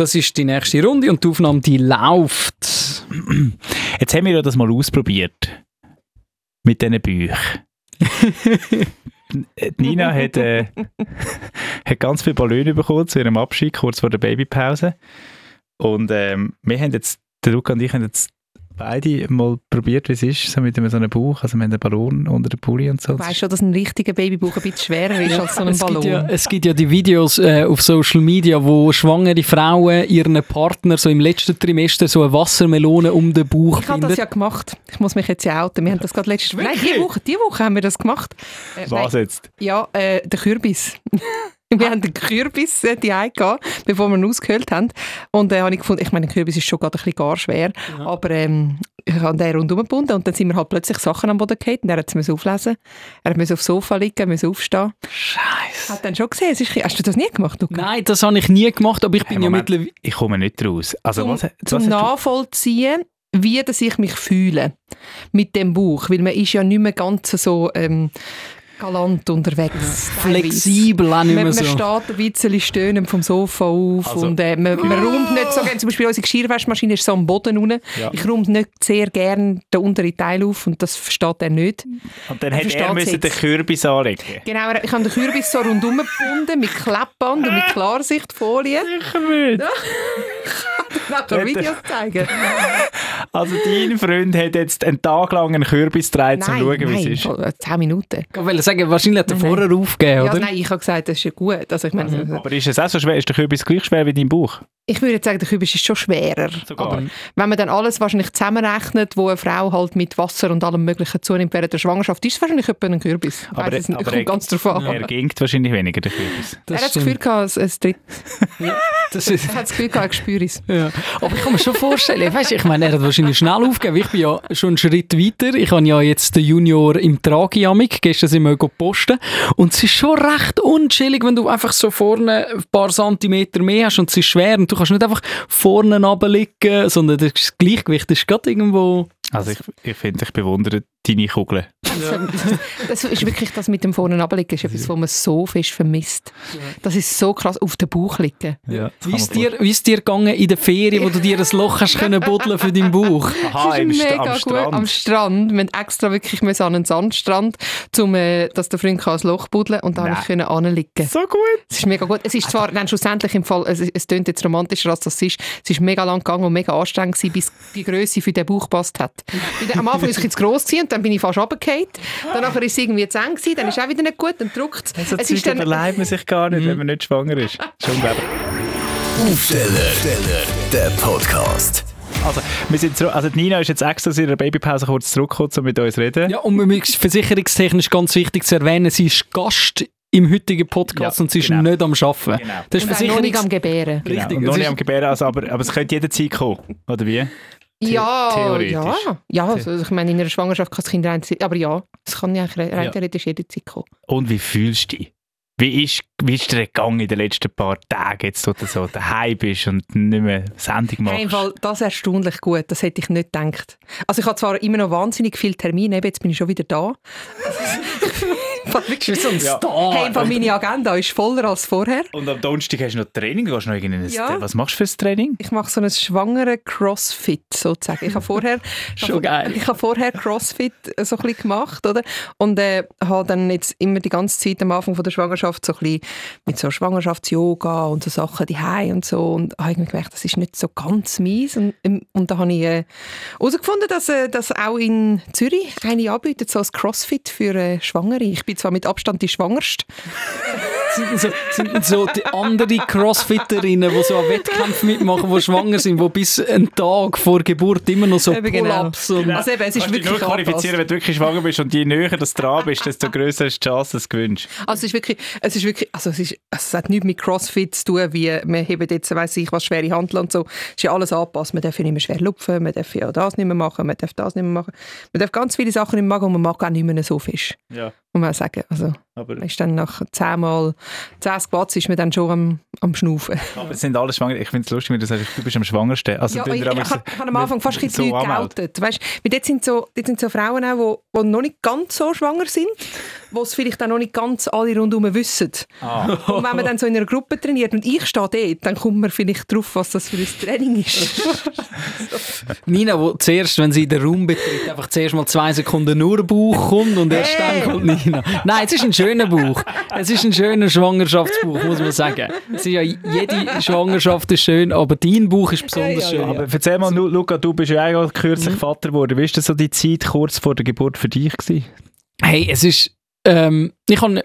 Das ist die nächste Runde und die Aufnahme, die läuft. Jetzt haben wir ja das mal ausprobiert. Mit diesen Büchern. Nina hat, äh, hat ganz viele Ballone bekommen zu ihrem Abschied, kurz vor der Babypause. Und ähm, wir haben jetzt, der Luca und ich haben jetzt beide mal probiert, wie es ist, so mit so einem Bauch. Also wir haben einen Ballon unter dem Pulli und so. Du weißt schon, dass ein richtiger Babybauch ein bisschen schwerer ist als so ein es Ballon. Gibt ja, es gibt ja die Videos äh, auf Social Media, wo schwangere Frauen ihren Partner so im letzten Trimester so eine Wassermelone um den Bauch Ich habe das ja gemacht. Ich muss mich jetzt ja outen. Wir haben das gerade letztes Nein, diese Woche, diese Woche haben wir das gemacht. Äh, Was nein. jetzt? Ja, äh, der Kürbis. Wir haben den Kürbis äh, die gehabt, bevor wir ihn ausgehöhlt haben. Und äh, habe ich gefunden, ich meine, der Kürbis ist schon gerade ein bisschen gar schwer, ja. aber ähm, ich habe den rundum gebunden und dann sind wir halt plötzlich Sachen am Boden gefallen und er hat es auflesen. Er musste aufs Sofa liegen, musste aufstehen. Scheiße. Hat dann schon gesehen, es ist, hast du das nie gemacht, Luca? Nein, das habe ich nie gemacht, aber ich bin hey, ja mittlerweile... Ich komme nicht raus. Also zum, was, was zum nachvollziehen, wie dass ich mich fühle mit dem Buch, weil man ist ja nicht mehr ganz so ähm, galant unterwegs. Flexibel auch nicht mehr man, so. Man steht ein bisschen stöhnend vom Sofa auf Also- und äh, man, man räumt nicht so gerne, zum Beispiel unsere Geschirrwaschmaschine ist so am Boden unten. Ja. Ich räume nicht sehr gerne den unteren Teil auf und das versteht er nicht. Und dann hätte er müssen den. Kürbis anlegen. Genau, ich habe den Kürbis so rundum gebunden mit Kleppband und mit Klarsichtfolie. Sicher nicht. Ich kann dir Videos zeigen. Also dein Freund hat jetzt einen Tag lang einen Kürbis getragen, um zu schauen, wie es ist. voll- zehn Minuten. Ich wollte sagen, wahrscheinlich hat er Nein, nein. vorher aufgegeben, Ja, oder? nein, ich habe gesagt, das ist ja gut. Also ich, meine, Aber ist es auch so schwer? Ist der Kürbis gleich schwer wie dein Bauch? ich würde sagen, der Kürbis ist schon schwerer. Sogar. Aber wenn man dann alles wahrscheinlich zusammenrechnet, wo eine Frau halt mit Wasser und allem Möglichen zunimmt während der Schwangerschaft, ist es wahrscheinlich etwa ein Kürbis. Ich Aber- weiss es aber kommt er- ganz drauf an. Er gingt wahrscheinlich weniger, der Kürbis. Er hat das. Gefühl gehabt, es, es tritt. Das ist, Er hat das Gefühl gehabt, er spürt es. ja. Aber ich kann mir schon vorstellen, weißt, ich meine, er hat wahrscheinlich schnell aufgegeben. Ich bin ja schon einen Schritt weiter. Ich habe ja jetzt den Junior im Tragiamik. Gestern sind wir posten. Und es ist schon recht unchillig, wenn du einfach so vorne ein paar Zentimeter mehr hast und es ist schwer und du kannst nicht einfach vorne runterliegen, sondern das Gleichgewicht ist gerade irgendwo... Also ich, ich finde, ich bewundere deine Kugeln. Das ist wirklich das mit dem vorne runterliegen, ist etwas, was man so fest vermisst. Das ist so krass, auf dem Bauch liegen. Ja, Wie ist dir, wie ist dir gegangen in der Ferien, wo du dir ein Loch hast können buddeln für deinen Bauch? Aha, das ist St- mega am gut. Strand. Am Strand. Wir haben extra wirklich müssen an einen Sandstrand, um, äh, dass der Freund kann ein Loch buddeln und da Nein. konnte ich können anliegen. So gut. Es ist mega gut. Es ist zwar dann schlussendlich im Fall, es, es klingt jetzt romantischer als das ist, es ist mega lang gegangen und mega anstrengend gewesen, bis die Größe für den Bauch gepasst hat. Am Anfang ist es ein bisschen zu gross gewesen und dann bin ich fast runtergefallen. Dann nachher ist es irgendwie zu eng gewesen, dann ist es auch wieder nicht gut, dann drückt es. So es ist dann, überleibt man sich gar nicht, wenn man nicht schwanger ist. Schon. Aufsteller, der Podcast. Also, wir sind zurück, also die Nina ist jetzt extra aus ihrer Babypause kurz zurückgekommen, um mit uns zu reden. Ja, und mir ist versicherungstechnisch ganz wichtig zu erwähnen, sie ist Gast im heutigen Podcast Ja, und sie ist genau. nicht am Arbeiten. Genau. Das ist und auch noch nicht Versicherungs am Gebären. Genau. Richtig, Und es noch nicht am Gebären, also, aber, aber es könnte jederzeit kommen, oder wie? The- Ja, theoretisch. ja, ja also ich meine, in einer Schwangerschaft kann das Kind rein, aber ja, es kann ja rein Ja. theoretisch jederzeit kommen. Und wie fühlst du dich? Wie ist, wie ist dir gegangen in den letzten paar Tagen, jetzt, wo du so daheim bist und nicht mehr Sendung machst? Einfach das erstaunlich gut, das hätte ich nicht gedacht. Also ich habe zwar immer noch wahnsinnig viele Termine, eben jetzt bin ich schon wieder da. wirklich so ein Ja. Star. Hey, einfach meine Agenda ist voller als vorher. Und am Donnerstag hast du noch Training, du gehst noch irgendein Ja. Was machst du für ein Training? Ich mache so einen schwangeren Crossfit sozusagen. Ich habe vorher, Schon geil. Ich habe vorher Crossfit so ein bisschen gemacht, oder? Und äh, habe dann jetzt immer die ganze Zeit am Anfang von der Schwangerschaft so ein bisschen mit so Schwangerschafts-Yoga und so Sachen die und so und habe irgendwie gemerkt, das ist nicht so ganz mies und, ähm, und da habe ich äh, herausgefunden, dass äh, das auch in Zürich eine anbietet, so als Crossfit für äh, Schwangere. Ich bin zwar mit Abstand die Schwangerste, sind so, sind so die anderen Crossfitterinnen, die so an Wettkämpfen mitmachen, die schwanger sind, die bis einen Tag vor Geburt immer noch so Eben genau. Und Also eben, es ist Kannst dich wirklich nur qualifizieren, wenn du wirklich schwanger bist und je näher du dran bist, desto grösser ist die Chance, dass du gewinnst. Also es ist wirklich, es ist wirklich, also es ist, also es hat nichts mit Crossfit zu tun, wie wir haben jetzt, weiss ich, was schwere Handeln und so. Es ist ja alles angepasst. Man darf ja nicht mehr schwer lupfen, man darf ja das nicht mehr machen, man darf das nicht mehr machen. Man darf ganz viele Sachen nicht mehr machen und man mag auch nicht mehr so Fisch. Ja, Muss man sagen. Also aber, ist dann nach zehnmal, zehn Squats ist man dann schon am, am Schnaufen. aber es sind alle schwanger. Ich finde es lustig, wenn du sagst, du bist am schwangersten. Also, ja, ich, ich, habe am Anfang fast ein bisschen so geoutet. Weißt, weil dort sind so, dort sind so Frauen auch, die noch nicht ganz so schwanger sind. Wo es vielleicht auch noch nicht ganz alle rundherum wissen. Ah. Und wenn man dann so in einer Gruppe trainiert und ich stehe dort, dann kommt man vielleicht drauf, was das für ein Training ist. Nina, wo zuerst, wenn sie in den Raum betritt, einfach zuerst mal zwei Sekunden nur Bauch kommt und erst Hey! dann kommt Nina. Nein, es ist ein schöner Bauch. Es ist ein schöner Schwangerschaftsbauch, muss man sagen. Es ist ja, jede Schwangerschaft ist schön, aber dein Bauch ist besonders Ja, ja, schön. Aber erzähl mal, Lu- Luca, du bist ja auch kürzlich Vater geworden. Wie war das so die Zeit kurz vor der Geburt für dich? Gewesen? Hey, es ist. Ähm, ich habe.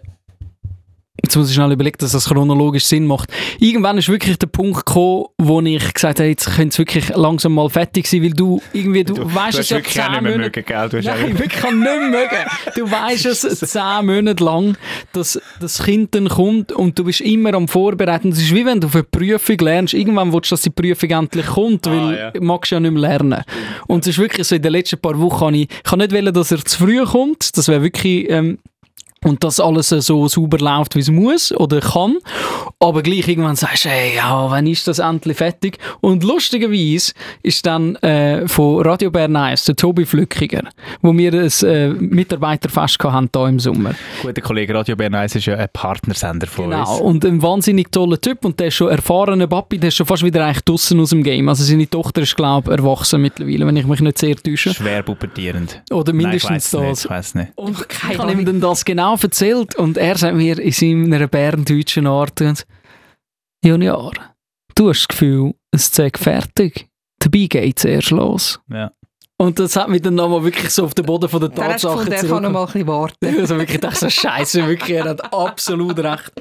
Jetzt muss ich schnell überlegen, dass das chronologisch Sinn macht. Irgendwann ist wirklich der Punkt gekommen, wo ich gesagt habe, jetzt könnte es wirklich langsam mal fertig sein, weil du irgendwie, du, weißt du es ja wirklich zehn nicht mehr Monate. mögen, gell? Du hast Nein, wirklich kann nicht mehr mögen. Du weißt es zehn Monate lang, dass das Kind dann kommt und du bist immer am Vorbereiten. Es ist wie wenn du für eine Prüfung lernst. Irgendwann willst du, dass die Prüfung endlich kommt, weil ja. du magst ja nicht mehr lernen. Und es ist wirklich so, in den letzten paar Wochen habe ich, ich kann nicht wollen, dass er zu früh kommt. Das wäre wirklich... Ähm, und dass alles so sauber läuft, wie es muss oder kann. Aber gleich irgendwann sagst du, hey, ja, wann ist das endlich fertig? Und lustigerweise ist dann äh, von Radio Bern 1 der Tobi Flückiger, wo wir ein äh, Mitarbeiterfest hatten hier im Sommer. Guter Kollege Radio Bern 1 ist ja ein Partnersender von Genau, uns. und ein wahnsinnig toller Typ und der ist schon erfahrener Papi, der ist schon fast wieder eigentlich draussen aus dem Game. Also seine Tochter ist, glaube ich, erwachsen mittlerweile, wenn ich mich nicht sehr täusche. Schwer pubertierend. Oder mindestens Nein, ich weiss das. Nicht, ich weiss nicht. Und ich habe ihm dann das genau erzählt und er sagt mir in seiner berndeutschen Art, Junior, du hast das Gefühl, es sei fertig. Dabei geht es erst los. Ja. Und das hat mich dann nochmal wirklich so auf den Boden von der du Tatsache gefunden, er kann noch mal ein bisschen warten. Also wirklich, ich dachte so, Scheiße, wirklich, er hat absolut recht.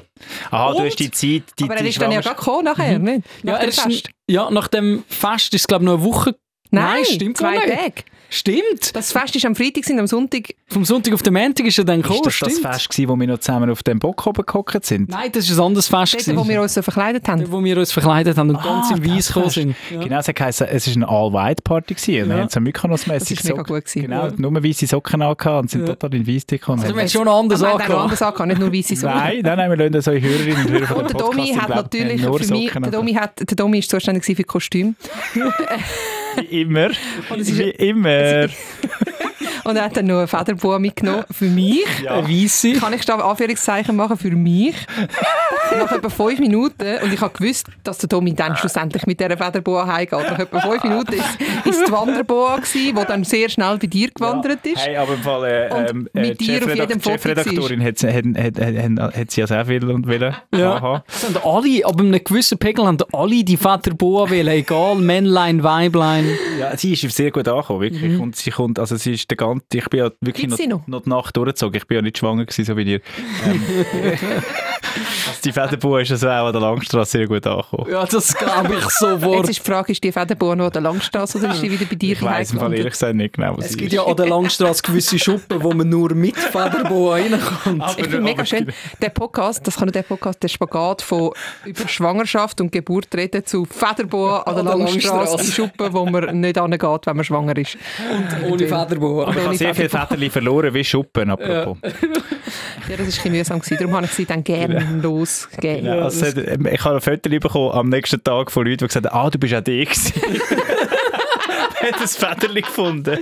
Aha, du Und? hast die Zeit, die, Aber er ist dann ja gerade gekommen nachher, nicht? Ja, Nach er dem ist, Fest. ja, nach dem Fest ist es, glaube ich, noch eine Woche. Nein, stimmt gar zwei nicht. Tage. Stimmt. Das Fest ist am Freitag, sind am Sonntag. Vom Sonntag auf den Montag ist er dann gekommen, Ist das das stimmt. Fest gewesen, wo wir noch zusammen auf dem Bock oben gehockt sind? Nein, das ist ein anderes Fest. Dort, gewesen. wo wir uns so verkleidet haben. Dort, wo wir uns verkleidet haben und ganz Ah, in Weiß das gekommen Fest. sind. Ja. Genau, es geheißen, es war eine All-White-Party gewesen. Und wir Ja. haben so Mykonos-mässig Das ist mega gut gewesen. Genau, Ja. nur weiße Socken angehabt und sind Ja. total in Weiß gekommen. Also, wir haben schon noch anders Aber er hat auch angehabt. anders angehabt, nicht nur weiße Socken. Nein, nein, nein, wir lassen das eure Hörerinnen und Hörer von Und der Domi hat natürlich haben für mich, der Domi, hat, der Domi ist zuständig für Kostüm. Wie immer. es ist- Wie immer. Und er hat dann noch eine Federboa mitgenommen für mich. Ja. Weisse. Kann ich da Anführungszeichen machen für mich? Nach etwa fünf Minuten, und ich habe gewusst, dass der Domi dann schlussendlich mit dieser Federboa heimgeht. Nach etwa fünf Minuten ist, ist die Wanderboa gewesen, die dann sehr schnell bei dir gewandert ist. Hey, aber im Fall, äh, Und ähm, mit äh, die dir auf jedem Foto Chefredaktorin hat, sie- hat, hat, hat, sie ja sehr viel und wollen Ja. Das haben alle, ab einem gewissen Pegel haben alle die Vaterboa wählen, egal, Männlein, Weiblein. Ja, sie ist sehr gut angekommen, wirklich. Und sie kommt, also sie ist der ganze, ich bin ja wirklich noch, noch? die Nacht durchgezogen. Ich bin ja nicht schwanger gewesen, so wie ihr. Ähm, die Federbuhr ist also auch an der Langstrasse sehr gut angekommen. Ja, das glaube ich Jetzt sofort. ist die Frage, ist die Federboa noch an der Langstrasse oder ist die wieder bei dir Ich weiss im Fall ehrlich gesagt nicht genau, was Es sie gibt ist. ja an der Langstrasse gewisse Schuppen, wo man nur mit Federboa reinkommt. Aber- Ich finde mega schön, der Podcast, das kann der Podcast, der Spagat von über Schwangerschaft und Geburt reden zu Federboa an der An der Langstrasse in Schuppen, wo man nicht angeht, wenn man schwanger ist. Ohne Federboa. Aber ich habe sehr viele. Väterchen verloren, wie Schuppen, apropos. Ja, das war ein mühsam. Gewesen. Darum habe ich sie dann gerne losgegeben. Ja, also, es hat- ähm, ich habe ein Foto bekommen am nächsten Tag von Leuten, die gesagt haben, ah, du bist auch der. Er hat ein Federchen gefunden.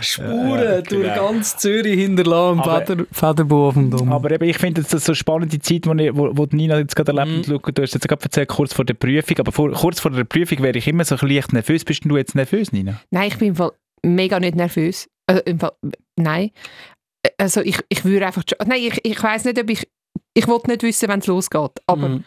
Spuren Ja, durch genau. ganz Zürich hinterlassen. Feder, Federboa vom Dom. Aber eben, ich finde, das ist so eine spannende Zeit, wo, ich, wo, wo die Nina jetzt gerade erlebt und Luca, du hast jetzt gerade erzählt, kurz vor der Prüfung, aber vor, kurz vor der Prüfung wäre ich immer so ein bisschen leicht nervös. Bist du jetzt nervös, Nina? Nein, ich bin im Fall mega nicht nervös. Also, im Fall, nein. Also ich, ich würde einfach... Nein, ich, ich weiß nicht, ob ich... Ich wollte nicht wissen, wenn es losgeht. Aber Mhm.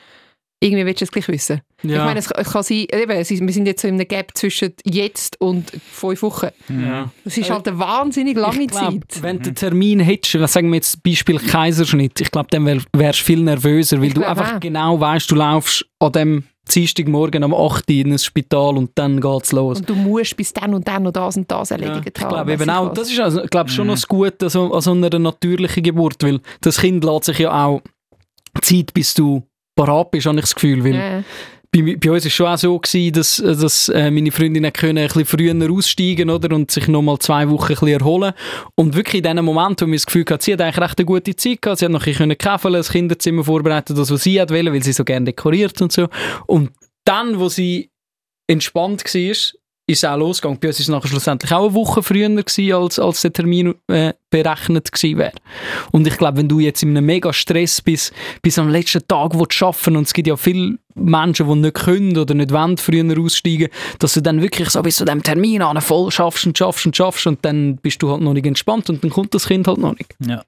irgendwie willst du es gleich wissen. ja. Ich meine, es, es kann sein... Eben, es ist, wir sind jetzt so in einem Gap zwischen jetzt und fünf Wochen. ja. Das ist halt eine wahnsinnig lange ich glaub, Zeit. Wenn du den Termin hättest, was sagen wir jetzt Beispiel Kaiserschnitt, ich glaube, dann wär, wärst du viel nervöser, weil Ich du glaub einfach auch. genau weißt, du laufst an dem Dienstagmorgen am 8. Uhr in ein Spital und dann geht's los. Und du musst bis dann und dann noch das und das Ja, erledigt ich glaube eben auch, was. das ist also, ich glaube schon Mhm. noch das Gute an so, an so einer natürlichen Geburt, weil das Kind lässt sich ja auch Zeit, bis du parat bist, habe ich das Gefühl, weil Ja. Bei, bei uns war es schon auch so, gewesen, dass, dass äh, meine Freundin können ein bisschen früher aussteigen oder, und sich nochmal zwei Wochen ein bisschen erholen Und wirklich in diesem Moment, wo mir das Gefühl hatte, sie hat eigentlich recht eine gute Zeit gehabt, sie hat noch ein bisschen käfeln, das Kinderzimmer vorbereitet, das, was sie hat wollen, weil sie so gerne dekoriert und so. Und dann, wo sie entspannt war, ist auch losgegangen. Bei uns war es nachher schlussendlich auch eine Woche früher gewesen, als, als der Termin äh, berechnet gewesen wäre. Und ich glaube, wenn du jetzt in einem mega Stress bist, bis am letzten Tag willst arbeiten und es gibt ja viele Menschen, die nicht können oder nicht wollen früher aussteigen, dass du dann wirklich so bis zu dem Termin an voll schaffst und schaffst und schaffst und dann bist du halt noch nicht entspannt und dann kommt das Kind halt noch nicht. Ja.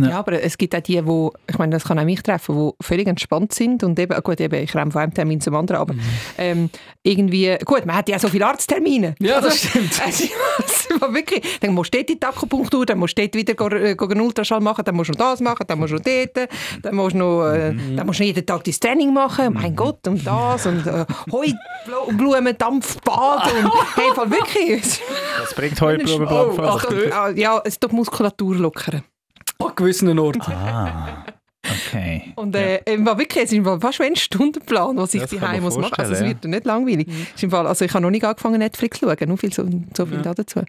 Ja. Ja. aber es gibt auch die, wo, ich meine, das kann auch mich treffen, die völlig entspannt sind und eben, gut, eben, ich renne von einem Termin zum anderen, aber ähm, irgendwie, gut, man hat ja so viele Arzttermine. Ja, das stimmt. Also, es war wirklich, dann musst du dort in die Akupunktur, dann musst du dort wieder go- äh, go- einen Ultraschall machen, dann musst du noch das machen, dann musst du noch dort, dann musst du noch, äh, dann musst du noch jeden Tag dein Training machen, mein Gott, und das, und äh, Heublumen, Dampfbad und, hey, Fall wirklich. Was bringt Heublumenblatt? Oh, Achtung, ah, ja, es tut die Muskulatur lockern. An gewissen Orten. Ah, okay. Und äh, Fall wirklich, es ist im Fall fast schon ein Stundenplan, was ich man muss machen. Also es wird nicht langweilig. Ist im Fall, also ich habe noch nicht angefangen Netflix zu schauen, nur viel so, so viel Ja. dazu.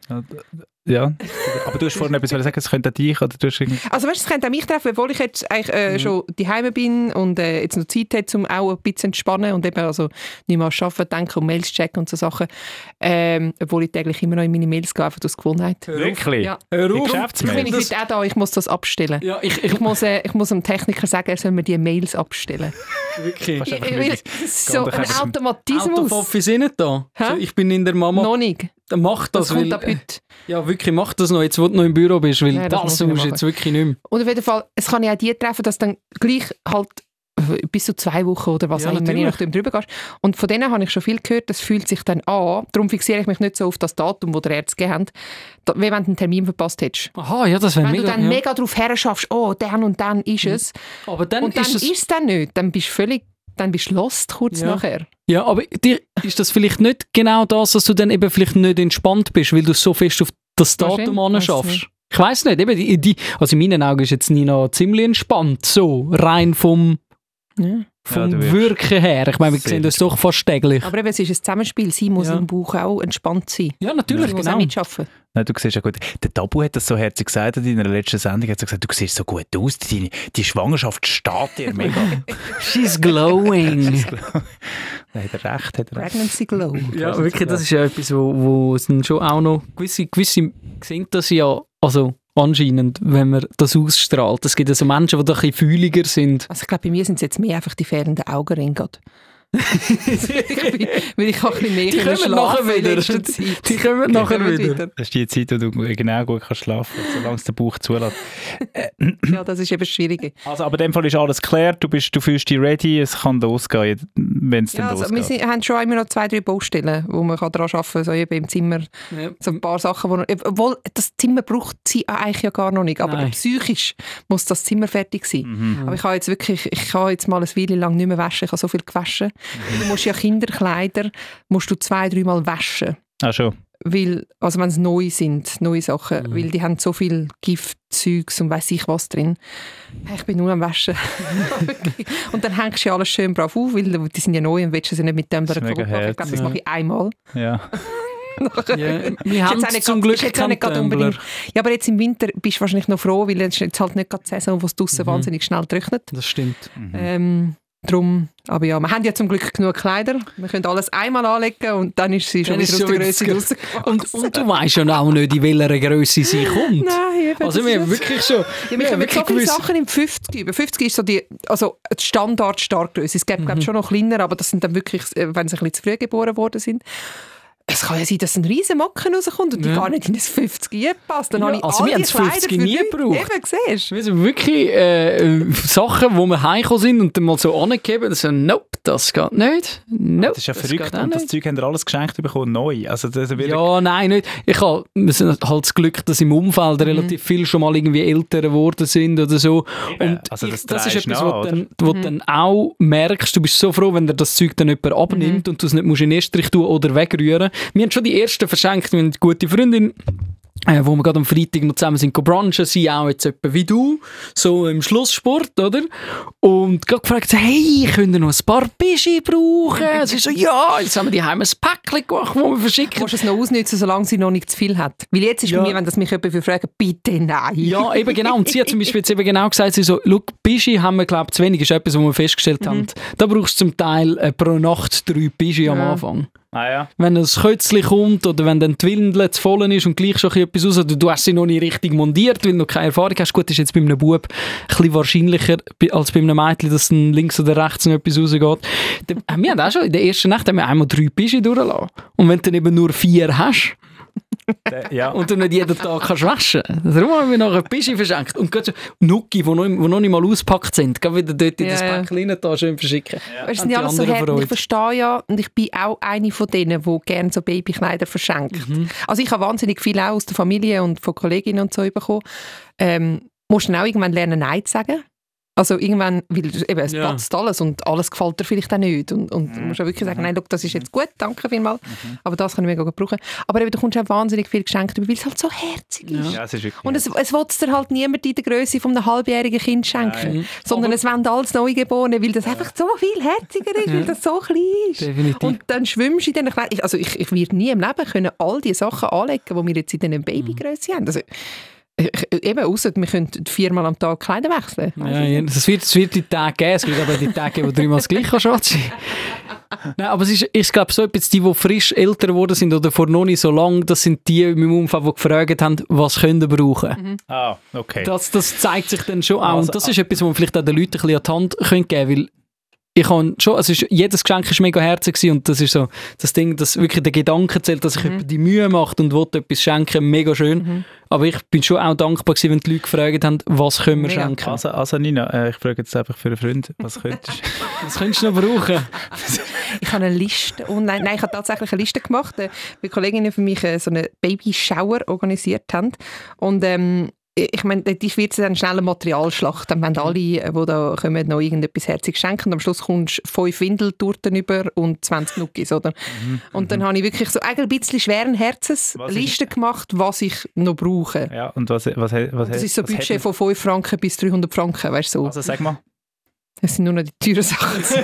Ja, aber du hast vorhin etwas sagen, es könnte dich oder du hast irgendwie... Also weißt, du, es könnte auch mich treffen, obwohl ich jetzt eigentlich äh, schon daheim bin und äh, jetzt noch Zeit habe, um auch ein bisschen entspannen und eben also nicht mehr Arbeiten denken und Mails checken und so Sachen. Ähm, obwohl ich täglich immer noch in meine Mails gehe, einfach aus Gewohnheit. Wirklich? Ja. Hör auf. Ich bin? Das- heute auch da, ich muss das abstellen. Ja, ich, ich, Ich muss, äh, ich muss dem Techniker sagen, er soll mir die Mails abstellen. wirklich. Ich, ich, so ein einfach- Out Automatismus. of Office da. So, ich bin in der Mama. Noch nicht. Dann mach Das, das, kommt weil, heute. Ja, wirklich, mach das noch, jetzt wo du noch im Büro bist, weil Ja, das das, musst du jetzt wirklich nicht mehr. Und auf jeden Fall, es kann ja auch die treffen, dass dann gleich halt äh, bis zu zwei Wochen oder was Ja, auch immer, je nachdem drüber gehst. Und von denen habe ich schon viel gehört, das fühlt sich dann an. Darum fixiere ich mich nicht so auf das Datum, das der Ärzte gegeben hat, da- wie wenn du einen Termin verpasst hättest. Aha, ja, das wäre Wenn mega. du dann ja. mega darauf her schaffst, oh, dann und dann ist es, Aber dann und dann ist ist es. es dann nicht, dann bist du völlig, dann bist du lost kurz Ja. nachher. Ja, aber dir ist das vielleicht nicht genau das, dass du dann eben vielleicht nicht entspannt bist, weil du so fest auf das Datum anschaffst. Ich weiß nicht, eben die, die, also in meinen Augen ist jetzt Nina ziemlich entspannt, so rein vom, Ja. Vom wirkst Wirken her. Ich meine, wir sehen das doch fast täglich. Aber eben, es ist ein Zusammenspiel, sie muss Ja. im Bauch auch entspannt sein. Ja, natürlich, sie muss genau. auch mitarbeiten. Nein, du siehst ja gut. Der Tabu hat das so herzlich gesagt in deiner letzten Sendung. Er hat gesagt, du siehst so gut aus, die, die Schwangerschaft steht dir mega. She's glowing. Da hat er recht, hat er recht. Pregnancy Glow. ja, wirklich, das ist ja etwas, wo, wo es schon auch noch gewisse, gewisse sehen das ja, also anscheinend, wenn man das ausstrahlt. Es gibt ja so Menschen, die da ein bisschen fühliger sind. Also ich glaube, bei mir sind es jetzt mehr einfach die fehlenden Augenringe. weil ich auch ein bisschen mehr Die können nachher wieder. Die kommen nachher kommen wieder. Das ist die Zeit, wo du genau gut kannst schlafen kannst, solange es der Bauch zulässt. Ja, das ist eben schwierig. Also, aber in dem Fall ist alles geklärt, du, bist, du fühlst dich ready, es kann losgehen, wenn es Ja, dann also wir losgeht. sind, haben schon immer noch zwei, drei Baustellen, wo man kann daran arbeiten kann, so eben im Zimmer. Ja. So ein paar Sachen, wo, obwohl das Zimmer braucht sie eigentlich ja gar noch nicht, aber Nein. psychisch muss das Zimmer fertig sein. Mhm. Aber ich habe jetzt wirklich, ich kann jetzt mal ein Weile lang nicht mehr waschen, ich habe so viel gewaschen. Du musst ja Kinderkleider, musst du zwei, dreimal waschen. Ah, schon. Weil, also wenn es neu sind, neue Sachen, Mhm. weil die haben so viel Giftzeugs und weiß ich was drin. Ich bin nur am Waschen. und dann hängst du ja alles schön brav auf, weil die sind ja neu und willst du sie nicht mit dem kaputt mega machen. Ich glaube, das mache ich einmal. Ja. Ja, wir Ist haben nicht zum grad- Glück jetzt nicht unbedingt. Ja, aber jetzt im Winter bist du wahrscheinlich noch froh, weil es ist jetzt halt nicht gerade die Saison, wo es draussen Mhm. wahnsinnig schnell trocknet. Das stimmt. Mhm. Ähm, drum, aber ja, wir haben ja zum Glück genug Kleider. Wir können alles einmal anlegen und dann ist sie schon wieder aus der Größe rausgewachsen. Und, und du weißt ja auch nicht, in welcher Größe sie kommt. Nein, eben, Also wir haben wirklich schon... Ja, wir haben können so wirklich viele gewusst- Sachen im 50 über. 50 ist so die, also die Standard-Starkgröße. Es gibt Mhm. schon noch kleiner, aber das sind dann wirklich, äh, wenn sie ein bisschen zu früh geboren worden sind. Es kann ja sein, dass ein riesen Macken rauskommt und die Ja. gar nicht in das 50 passt. Dann Ja, habe ich also wir die haben das 50 Kleider für nie gebraucht. Eben, siehst du. Wir sind wirklich äh, Sachen, wo wir heimgekommen sind und dann mal so angegeben und so, nope, das geht nicht. Nope, Das ist ja verrückt und das. Zeug haben ihr alles geschenkt bekommen, neu. Also das Ja, nein, nicht. Ich habe wir sind halt das Glück, dass im Umfeld Mhm. relativ viel schon mal irgendwie älter geworden sind oder so. Und also ich, das das, ist etwas, wo, oder? dann, du dann auch merkst, du bist so froh, wenn dir das Zeug dann jemand abnimmt und du es nicht musst in den Estrich tun oder wegrühren. Wir haben schon die ersten verschenkt, wir haben eine gute Freundin, äh, wo wir gerade am Freitag noch zusammen sind brunchen, sie auch jetzt etwa wie du, so im Schlusssport, oder? Und gerade gefragt, hey, könnt ihr noch ein paar Bischi brauchen? sie so, ja, jetzt haben wir die Heim ein Päckchen gemacht, das wir Du verschicken. musst es noch ausnutzen, solange sie noch nicht zu viel hat. Weil jetzt ist Ja. bei mir, wenn das mich jemand fragen bitte nein. Ja, eben genau. Und sie hat zum Beispiel jetzt eben genau gesagt, sie so, «Schau, Bischi haben wir, glaube ich, zu wenig. ist etwas, was wir festgestellt haben. Da brauchst du zum Teil äh, pro Nacht drei Bischi am Ja. Anfang. Ah ja. Wenn ein Kötzchen kommt oder wenn dann die Windel zu voll ist und gleich schon etwas raus, oder du hast sie noch nicht richtig montiert, weil du noch keine Erfahrung hast. Gut, ist jetzt bei einem Bub ein wahrscheinlicher als bei einem Mädchen, dass dann links oder rechts noch etwas rausgeht. Da- Wir haben auch schon in der ersten Nacht haben wir einmal drei Pischi durchgelassen. Und wenn du dann eben nur vier hast Äh, ja. und du nicht jeden Tag kannst waschen darum haben wir noch ein Pischi verschenkt. Und gerade so Nuki, die noch, noch nicht mal ausgepackt sind, gehen wieder dort in Ja, das ja. Päckchen rein, da schön verschicken. Weißt, das An sind die ja alles so von Ich verstehe ja, und ich bin auch eine von denen, die gerne so Babykleider verschenkt. Also ich habe wahnsinnig viel auch aus der Familie und von Kolleginnen und so bekommen. Ähm, musst dann auch irgendwann lernen, Nein zu sagen. Also irgendwann, weil eben, es Ja. passt alles und alles gefällt dir vielleicht auch nicht. Und, und du musst auch wirklich sagen, nein, look, das ist jetzt gut, danke vielmals, aber das kann ich mega gut brauchen. Aber eben, du kommst auch wahnsinnig viel geschenkt über, weil es halt so herzig ist. ja, es ist wirklich... Und es, es will es dir halt niemand in der Größe von einem halbjährigen Kind schenken. Nein. Sondern Aber- es wollen alles Neugeborene, weil das einfach so viel herziger ist, weil das so klein ist. Definitiv. Und dann schwimmst du in diesen Kleidern. Ich- Also ich, ich werde nie im Leben können all die Sachen anlegen, die wir jetzt in diesen Babygröße haben. Also, eben, ausser wir können viermal am Tag Kleider wechseln. Ja, ja, es wird, es wird die Tage geben, es wird aber die Tage geben, wo dreimal das gleiche sein Nein, aber es ist, ich glaube, so etwas, die, die frisch älter geworden sind oder vor noch nicht so lang, das sind die in meinem Umfeld, die gefragt haben, was können sie brauchen. Ah, okay. Das, das zeigt sich dann schon auch. Also, Und das ist etwas, was man vielleicht auch den Leuten ein bisschen an die Hand können geben weil ich habe schon, also jedes Geschenk war mega herzig und das ist so das Ding, dass wirklich der Gedanke zählt, dass sich jemand die Mühe macht und will etwas schenken, mega schön. Aber ich bin schon auch dankbar gewesen, wenn die Leute gefragt haben, was können wir Mega. schenken. Also, also Nina, äh, ich frage jetzt einfach für einen Freund, was könntest du? Das könntest du noch brauchen. Ich habe eine Liste online, nein, ich habe tatsächlich eine Liste gemacht, äh, weil Kolleginnen für mich äh, so eine Baby-Shower organisiert haben. Und ähm, ich meine, die wird dann schnell eine Materialschlacht. Dann wollen alle, äh, die da kommen, noch irgendetwas Herziges schenken. Und am Schluss kommst du fünf Windeltorten über und 20 Nuggis, oder? Und dann habe ich wirklich so ein bisschen schweren Herzens Was ist- Liste gemacht, was ich noch brauche. Ja, und was, was, was, Das ist so ein Budget hätten- von 5 Franken bis 300 Franken, weißt du so. Also sag mal. Das sind nur noch die teuren Sachen.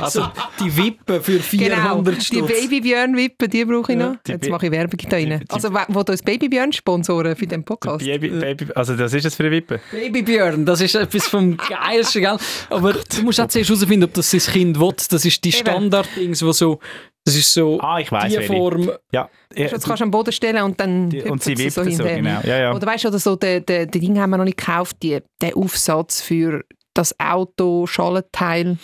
Also die Wippe für 400 Genau, die Stutz. Babybjörn-Wippe, die brauche ich Ja, noch. die Jetzt Ba- mache ich Werbung da rein. Also, wo uns Babybjörn sponsoren für den Podcast. Baby, Baby, also das ist es für eine Wippe? Babybjörn, das ist etwas vom Geilsten, gell? Aber du musst auch zuerst herausfinden, ob das sein Kind will. Das ist die. Standard-Dings, wo so, das ist so Ah, ich weiss die welche. Form. Ja. ja Das kannst du am Boden stellen und dann die, und sie wippt so, hinterher. genau. Ja, ja. Oder weißt du, oder so, den, den, den Ding haben wir noch nicht gekauft, die, den Aufsatz für das Auto-Schallenteil.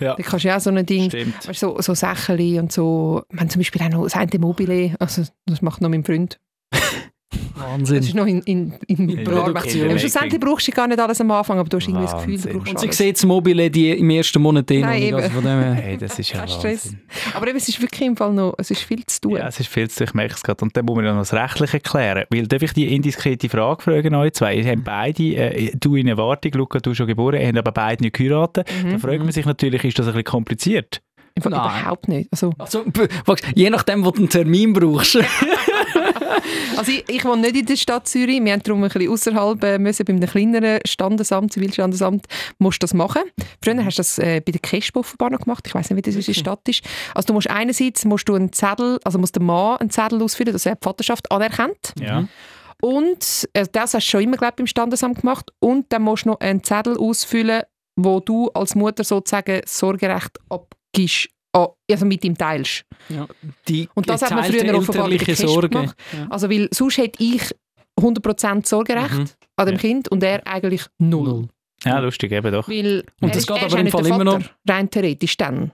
ja. Da kannst du ja auch so ein Ding, Stimmt. so, so Sachen und so. Haben zum Beispiel auch noch das eine Mobile, also das macht noch mein Freund. Das Wahnsinn. ist noch in, in, in, In Produktion. der- Und schlussendlich brauchst du gar nicht alles am Anfang, aber du hast irgendwie das Gefühl, du brauchst Und sie sieht das Mobile die im ersten Monat eh Nein. Also von dem her. Hey, das ist ja Kein Stress. Aber eben, es ist wirklich im Fall noch, es ist viel zu tun. Ja, es ist viel zu, ich merke es gerade. Und dann muss man ja noch das Rechtliche klären. Weil, darf ich die indiskrete Frage fragen, euch zwei? Ihr habt beide, äh, du in Erwartung, Luca, du schon geboren, habt aber beide nicht geheiratet. Mhm. Da fragt man sich natürlich, ist das ein bisschen kompliziert? Nein. überhaupt nicht. Also, Also, je nachdem, wo du einen Termin brauchst. also ich, ich wohne nicht in der Stadt Zürich. Wir haben darum ein bisschen außerhalb äh, müssen, bei einem kleineren Standesamt, Zivilstandesamt, musst du das machen. Früher hast du das äh, bei der KESB offenbar noch gemacht. Ich weiß nicht, wie das in der Stadt ist. Also du musst einerseits musst du einen Zettel, also muss der Mann einen Zettel ausfüllen, dass er die Vaterschaft anerkennt. Ja. Und Und äh, das hast du schon immer, glaube ich, im Standesamt gemacht. Und dann musst du noch einen Zettel ausfüllen, wo du als Mutter sozusagen Sorgerecht abgibst, an- also mit ihm teilst. Die Und das hat man früher offenbar bei der Sorge. gemacht. Also weil sonst hätte ich 100% Sorgerecht Mhm. an dem Ja. Kind und er eigentlich null. Ja, lustig, eben doch. Weil Und das ist- geht er aber im Fall immer Vater, Rein theoretisch dann.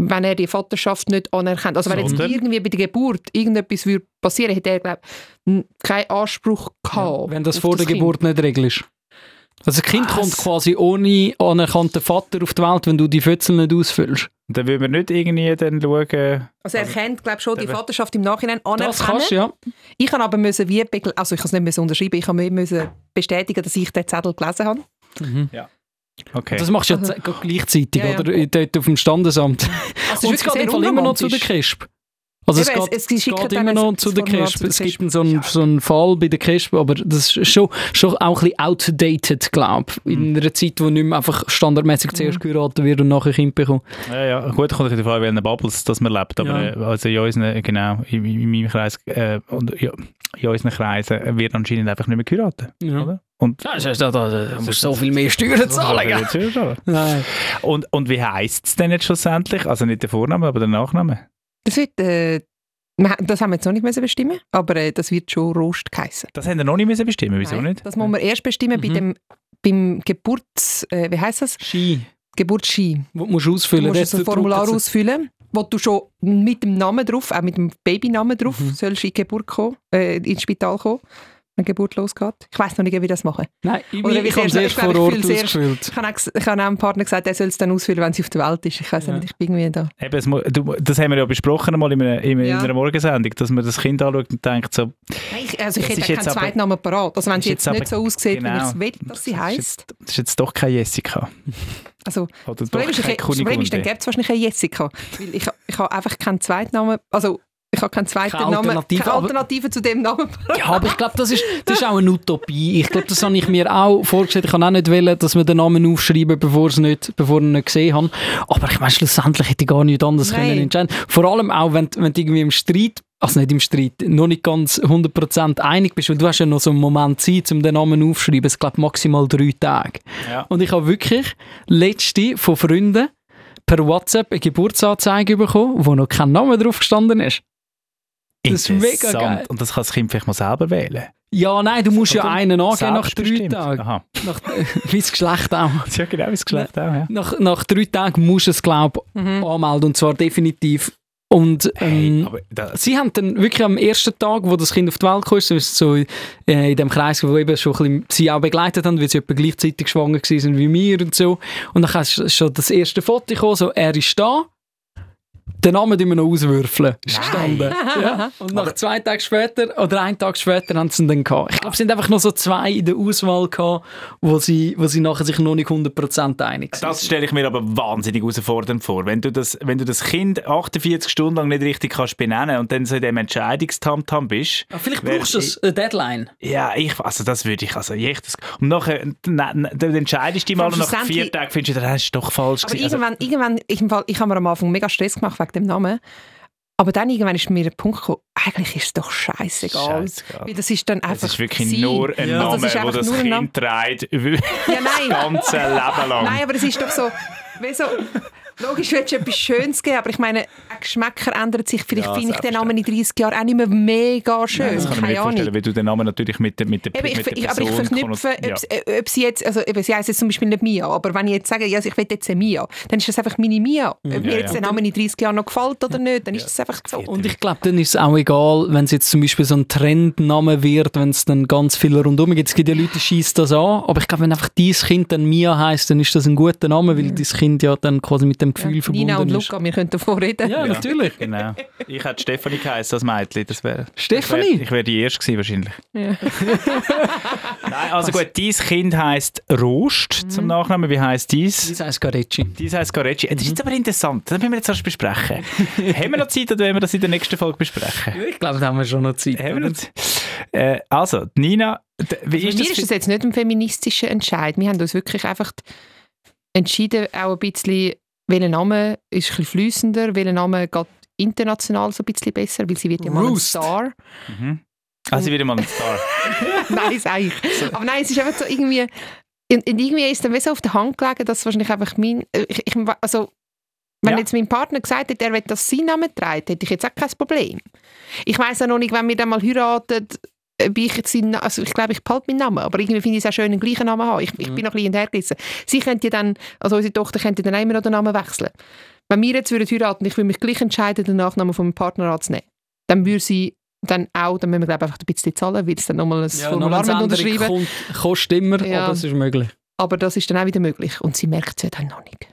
Wenn er die Vaterschaft nicht anerkennt. Also wenn jetzt Sondern? irgendwie bei der Geburt irgendetwas würde passieren, hätte er, glaube ich, keinen Anspruch gehabt. Wenn das vor der Kind. Geburt nicht regelst. Also das Kind Was? kommt quasi ohne anerkannten Vater auf die Welt, wenn du die Fötzel nicht ausfüllst. Und dann will man nicht irgendwie dann schauen, Also er kennt, glaube ich, schon die. Vaterschaft im Nachhinein Das anerkennen. kannst du, ja. Ich kann aber müssen wie also ich kann es nicht müssen unterschreiben, ich kann mir müssen bestätigen, dass ich den Zettel gelesen habe. Mhm. okay. Das machst du ja Also- ze- gleichzeitig, Ja, ja. oder? Dort auf dem Standesamt. Also Und es geht im Fall immer noch zu der KESB. Also es Eben, geht, es- geht immer noch das zu der der Es gibt so einen, so einen Fall bei der KESB, aber das ist schon, schon auch ein bisschen outdated, glaube ich. In einer Zeit, wo nicht mehr einfach standardmäßig zuerst geheiratet wird und nachher Kind bekommt. Ja, ja, gut, kommt natürlich davon, welchen Bubbles das man lebt, aber Ja. äh, also in unseren, genau, in, in meinem Kreis äh, und ja, in unseren Kreisen wird anscheinend einfach nicht mehr geheiratet, Ja. oder? Und Ja, das, da, da, da musst du so viel mehr Steuern zahlen. Ja. Ja. Nein. Und, und wie heisst es denn jetzt schlussendlich? Also nicht der Vorname, aber der Nachname? Das wird, äh, wir- das haben wir jetzt noch nicht müssen bestimmen, aber äh, das wird schon Rost geheissen. Das haben wir noch nicht müssen bestimmen, wieso Nein, nicht? Das muss man erst bestimmen bei Mhm. dem, beim Geburts, äh, wie heißt das? Ski. Geburtsschein. Wo du musst ausfüllen Du musst Dort ein Formular drucken sie- ausfüllen, wo du schon mit dem Namen drauf, auch mit dem Babynamen drauf, Mhm. sollst in die Geburt kommen, äh, ins Spital kommen, die Geburt losgeht. Ich weiß noch nicht, wie ich das mache. Nein, ich, Oder wie ich sehr- erst ich glaub, vor ich Ort erst- ausgefüllt. Ich habe auch, ich habe auch einem Partner gesagt, er soll es dann ausfüllen, wenn sie auf der Welt ist. Ich weiß Ja. nicht, ich bin irgendwie da. Eben, du, das haben wir ja besprochen einmal in einer, in, Ja. in einer Morgensendung, dass man das Kind anschaut und denkt so, Nein, ich, also ich hätte keinen jetzt aber- Zweitnamen parat. Also wenn sie jetzt jetzt nicht aber- so aussieht, wie genau. ich es will, dass sie heisst. jetzt- das ist jetzt doch keine Jessica. Also, Oder das Problem ist, ich, das Problem ist dann gäbe es wahrscheinlich eine Jessica. Weil ich, ich habe einfach keinen Zweitnamen, also ich habe keinen zweiten Keine Namen, Alternative, keine aber- Alternative zu dem Namen. Ja, aber ich glaube, das ist, das ist auch eine Utopie. Ich glaube, das habe ich mir auch vorgestellt. Ich kann auch nicht wollen, dass wir den Namen aufschreiben, bevor ich nicht, bevor ich ihn nicht gesehen habe. Aber ich meine, schlussendlich hätte ich gar nichts anderes Nein. können entscheiden. Vor allem auch, wenn, wenn du irgendwie im Streit, also nicht im Streit, noch nicht ganz 100% einig bist, weil du hast ja noch so einen Moment Zeit, um den Namen aufzuschreiben. Es glaube maximal drei Tage. Ja. Und ich habe wirklich letzte von Freunden per WhatsApp eine Geburtsanzeige bekommen, wo noch kein Name drauf gestanden ist. Das ist mega geil. Und das kann das Kind vielleicht mal selber wählen. Ja, nein, du musst ja einen angeben nach drei. Tagen. Aha. Nach, wie das Geschlecht auch. Ja, genau, wie das Geschlecht auch, ja. Nach, nach drei Tagen musst du es, glaube ich, Mhm. anmelden. Und zwar definitiv. Und Hey, ähm, aber das, sie haben dann wirklich am ersten Tag, wo das Kind auf die Welt kam, so äh, in dem Kreis, wo eben schon ein bisschen sie auch begleitet haben, weil sie etwa gleichzeitig schwanger waren wie wir und so. Und dann ist schon das erste Foto gekommen, so, er ist da. Den Namen wir noch auswürfeln. Ist gestanden. Ja. Und nach zwei Tagen später, oder einen Tag später, haben sie ihn dann gehabt. Ich glaube, es sind einfach noch so zwei in der Auswahl gehabt, wo sie, wo sie nachher sich noch nicht 100% einig sind. das stelle ich mir aber wahnsinnig herausfordernd vor. Wenn du, das, wenn du das Kind 48 Stunden lang nicht richtig kannst benennen und dann so in dem Entscheidungstamtam bist. Ah, Vielleicht brauchst du es, eine Deadline. Ja, ich, also das würde ich, also echt, das, und nachher, dann entscheidest du dich mal und nach vier Tagen findest du, das ist doch falsch Aber gewesen. Also, irgendwann, irgendwann ich, im Fall, ich habe mir am Anfang mega Stress gemacht wegen dem Namen. Aber dann irgendwann ist mir der Punkt gekommen, eigentlich ist es doch scheißegal. Weil das ist dann einfach Es ist wirklich sie. nur ein Ja. Name, Also es ist wo das Name. Kind trägt Ja, das nein. ganze Leben lang. Nein, aber es ist doch so, wie so logisch willst du etwas Schönes geben, aber ich meine, auch Geschmäcker ändern sich. Vielleicht Ja, finde ich den Namen in 30 Jahren auch nicht mehr mega schön. das kann ich mir vorstellen, weil du den Namen natürlich mit der, mit der, Eben, ich, mit der ich, aber ich Person verknüpfe, konno- ob, äh, ob sie jetzt, also eben, sie heisst jetzt zum Beispiel nicht Mia, aber wenn ich jetzt sage, ja, also ich will jetzt eine Mia, dann ist das einfach meine Mia. Ob mir Ja, jetzt ja. der Name in 30 Jahren noch gefällt oder nicht, dann ist das einfach so. Und ich glaube, dann ist es auch egal, wenn es jetzt zum Beispiel so ein Trendname wird, wenn es dann ganz viele rundum gibt. Es gibt ja Leute, die schießen das an. Aber ich glaube, wenn einfach dein Kind dann Mia heisst, dann ist das ein guter Name, weil dein Kind ja dann quasi mit dem Gefühl Ja, verbunden Nina und ist. Luca, wir können davon reden. Ja, natürlich. Genau. Ich hätte Stefanie geheißen, das Mädchen. Das wär, Stefanie? Ich wäre wär die Erste gewesen, wahrscheinlich. Ja. Nein, also gut, dein Kind heisst Rost Mhm. zum Nachnamen. Wie heisst dies? Das heisst Garecci. Dies heisst Garecci. Das ist jetzt aber interessant. Das müssen wir jetzt erst besprechen. haben wir noch Zeit oder wollen wir das in der nächsten Folge besprechen? Ich glaube, da haben wir schon noch Zeit. Haben wir noch Zeit? Äh, also, Nina, wie Bei ist mir das? ist das jetzt nicht ein feministischer Entscheid. Wir haben uns wirklich einfach entschieden, auch ein bisschen, welcher Name ist ein bisschen fließender, welcher Name geht international so ein bisschen besser, weil sie wird ja mal ein. Star. Mhm. Ah, sie wieder mal ein Star. nein, sag ich. Aber nein, es ist einfach so irgendwie... Und, und irgendwie ist dann so auf der Hand gelegen, dass wahrscheinlich einfach mein... äh, Ich, ich, also, wenn Ja. jetzt mein Partner gesagt hätte, er will, dass sein Name trägt, hätte ich jetzt auch kein Problem. Ich weiß auch noch nicht, wenn wir dann mal heiraten, ob ich jetzt Na- also ich glaube, ich behalte meinen Namen, aber irgendwie finde ich es auch schön, den gleichen Namen zu haben. Ich, ich bin noch ein bisschen hintergerissen. Sie könnte ja dann, also unsere Tochter könnte dann immer noch den Namen wechseln. Wenn wir jetzt würden heiraten, ich würde mich gleich entscheiden, den Nachnamen von meinem Partner anzunehmen, dann würde sie dann auch, dann müssen wir glaube ich einfach ein bisschen zahlen, weil es dann nochmal ein Formular müssen unterschreiben kommt, kostet immer, Ja. aber es ist möglich. Aber das ist dann auch wieder möglich. Und sie merkt es ja dann noch nicht.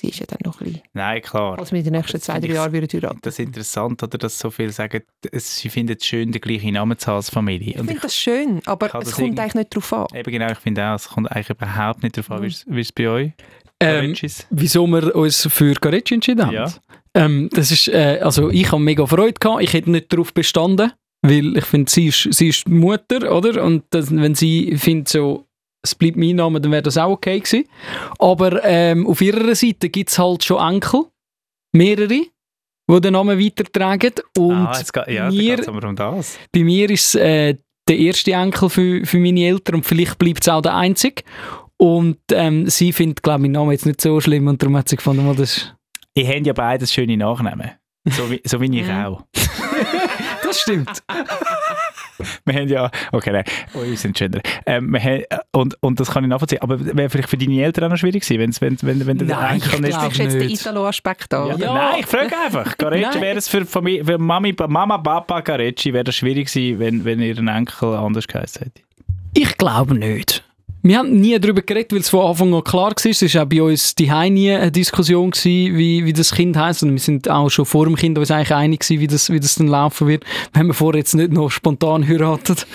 Sie ist ja dann noch ein bisschen, Nein, klar. als wir in den nächsten Das zwei, drei ich- Jahren würden heiraten. Das ist interessant, oder, dass so viele sagen, sie finden es schön, den gleichen Namen zu haben als Familie. Ich finde das schön, aber es kommt eigentlich nicht darauf an. Eben genau, ich finde auch, es kommt eigentlich überhaupt nicht darauf an, Mhm. wie es- wie es bei euch Ähm, wieso wir uns für Garecci entschieden haben? Ja. Ähm, das ist, äh, also ich habe mega Freude gehabt. Ich hätte nicht darauf bestanden, weil ich finde, sie ist, sie ist die Mutter, oder? Und das, wenn sie findet, so, es bleibt mein Name, dann wäre das auch okay gewesen. Aber ähm, auf ihrer Seite gibt es halt schon Enkel, mehrere, die den Namen weitertragen. Und ah, geht, ja, mir- aber um das. bei mir ist es äh, der erste Enkel für, für meine Eltern und vielleicht bleibt es auch der einzige. Und ähm, sie findet, glaube ich, meinen Namen jetzt nicht so schlimm und darum hat sie gefunden, mal, das Ihr habt ja beides schöne Nachnamen. So wie, so wie ich auch. Das stimmt. Wir haben ja, okay, nein, oh, wir sind Gender. Ähm, wir haben, und, und das kann ich nachvollziehen, aber wäre vielleicht für deine Eltern auch noch schwierig gewesen, wenn's, wenn, wenn, wenn der Nein, Enkel ich nicht... glaub- Sprichst du jetzt den. Italo-Aspekt an? Ja? Ja. Nein, ich frage einfach. Garecci Nein. wäre es für, Familie, für Mami, Mama, Papa Garecci wäre das schwierig gewesen, wenn, wenn ihr Enkel anders geheißen hätte. Ich glaube nicht. Wir haben nie darüber geredet, weil es von Anfang an klar war. Es war auch bei uns die nie eine Diskussion, gewesen, wie, wie das Kind heisst. Und wir sind auch schon vor dem Kind uns eigentlich einig gewesen, wie das, wie das dann laufen wird, wenn wir vorher jetzt nicht noch spontan heiratet.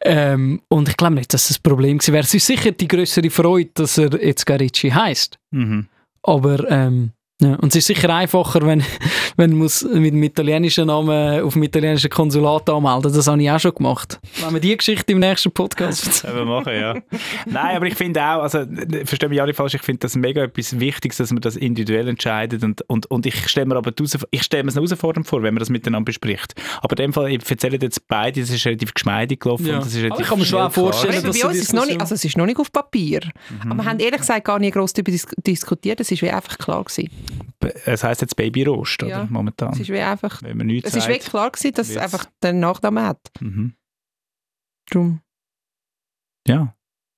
Ähm, und ich glaube nicht, dass das ein Problem gewesen wäre. Es ist sicher die größere Freude, dass er jetzt Garicci heisst. Mhm. Aber ähm, ja. und es ist sicher einfacher, wenn, wenn man muss mit dem italienischen Namen auf dem italienischen Konsulat anmelden Das habe ich auch schon gemacht. Wenn wir die Geschichte im nächsten Podcast erzählen. Können wir machen, ja. Nein, aber ich finde auch, also, verstehe mich alle falsch, ich finde das mega etwas Wichtiges, dass man das individuell entscheidet und, und, und ich stelle mir aber die ich stelle mir es eine Herausforderung vor, wenn man das miteinander bespricht. Aber in dem Fall, ich erzähle jetzt beide, das ist relativ geschmeidig gelaufen Ja. und das ist Aber relativ ich kann mir schon auch vorstellen, dass bei uns ist es noch nicht, also es ist noch nicht auf Papier. Mhm. Aber wir haben ehrlich gesagt gar nicht groß darüber dis diskutiert. Es ist wie einfach klar gewesen. Es heisst jetzt Babyrost, oder? Ja. Momentan. Es ist wie einfach, wenn man nichts es ist wie klar gewesen, dass es einfach den Nachnamen hat. Mhm. Drum, Ja.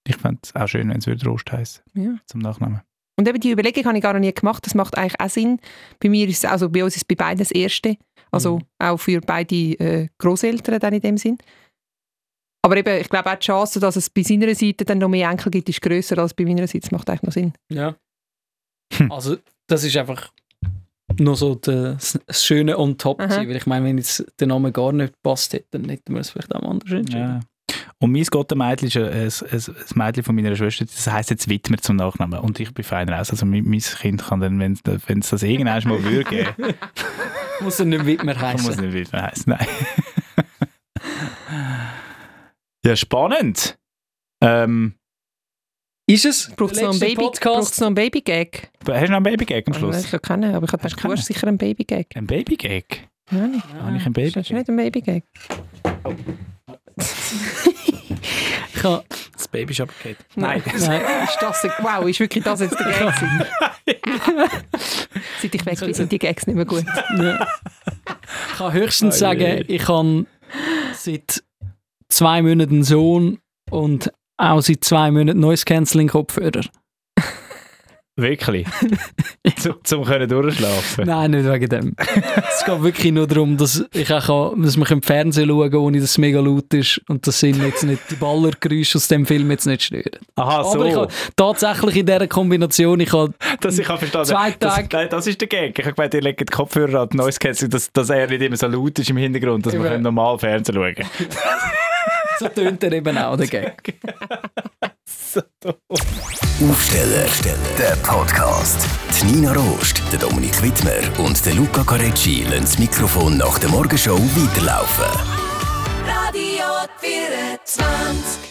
Ich fände es auch schön, wenn es würde Rost heißen ja. zum Nachnamen. Und eben die Überlegung habe ich gar noch nie gemacht. Das macht eigentlich auch Sinn. Bei mir ist es, also bei uns ist es bei beiden das Erste. Also Mhm. auch für beide äh, Großeltern dann in dem Sinn. Aber eben, ich glaube auch die Chance, dass es bei seiner Seite dann noch mehr Enkel gibt, ist grösser als bei meiner Seite. Das macht eigentlich noch Sinn. Ja. Hm. Also, das ist einfach noch so das, das Schöne on top gewesen, weil ich meine, wenn jetzt der Name gar nicht passt hätte, dann hätten wir es vielleicht auch anders entschieden. Ja. Und mein Gottenmädchen ist ein, ein, ein Mädchen von meiner Schwester, das heisst jetzt Widmer zum Nachnamen. Und ich bin fein raus. Also mein, mein Kind kann dann, wenn es das irgendwann mal würde geben, Muss er nicht Widmer kann muss heißen. nicht Widmer heißen. Nein. ja, spannend. Ähm, Ist es? Braucht es noch, einen Baby- einen Baby-Gag? hast du noch einen Babygag am Schluss? Ich kann keinen, aber ich habe Hast du du hast sicher einen Baby-Gag. Ein Babygag? Nein, Habe ich einen das ist Babygag? nicht ein Baby-Gag. Ich habe Das Baby ist abgekehrt. Nein. Nein. ist das, wow, ist wirklich das jetzt der Gag? Seit ich weg bin, sind die Gags nicht mehr gut. Ich kann höchstens Oh sagen, ich habe seit zwei Monaten einen Sohn und auch seit zwei Monaten Noise Cancelling Kopfhörer. Wirklich? zum, zum können durchschlafen? Nein, nicht wegen dem. es geht wirklich nur darum, dass ich auch kann, dass man im Fernsehen schauen kann, ohne dass es mega laut ist und das sind jetzt nicht die Ballergeräusche aus dem Film jetzt nicht stören. Aha, so. Aber ich habe tatsächlich in dieser Kombination, ich habe dass ich habe verstanden. Zwei das, Tage- nein, das ist der Gag. Ich habe gemeint, ihr legt die Kopfhörer an die Noise Cancelling, dass, dass er nicht immer so laut ist im Hintergrund, dass können normal Fernsehen schauen so tönt er eben auch, der Gag. Aufsteller, der Podcast. Die Nina Rost, der Dominik Wittmer und der Luca Carecci lassen das Mikrofon nach der Morgenshow weiterlaufen. Radio 24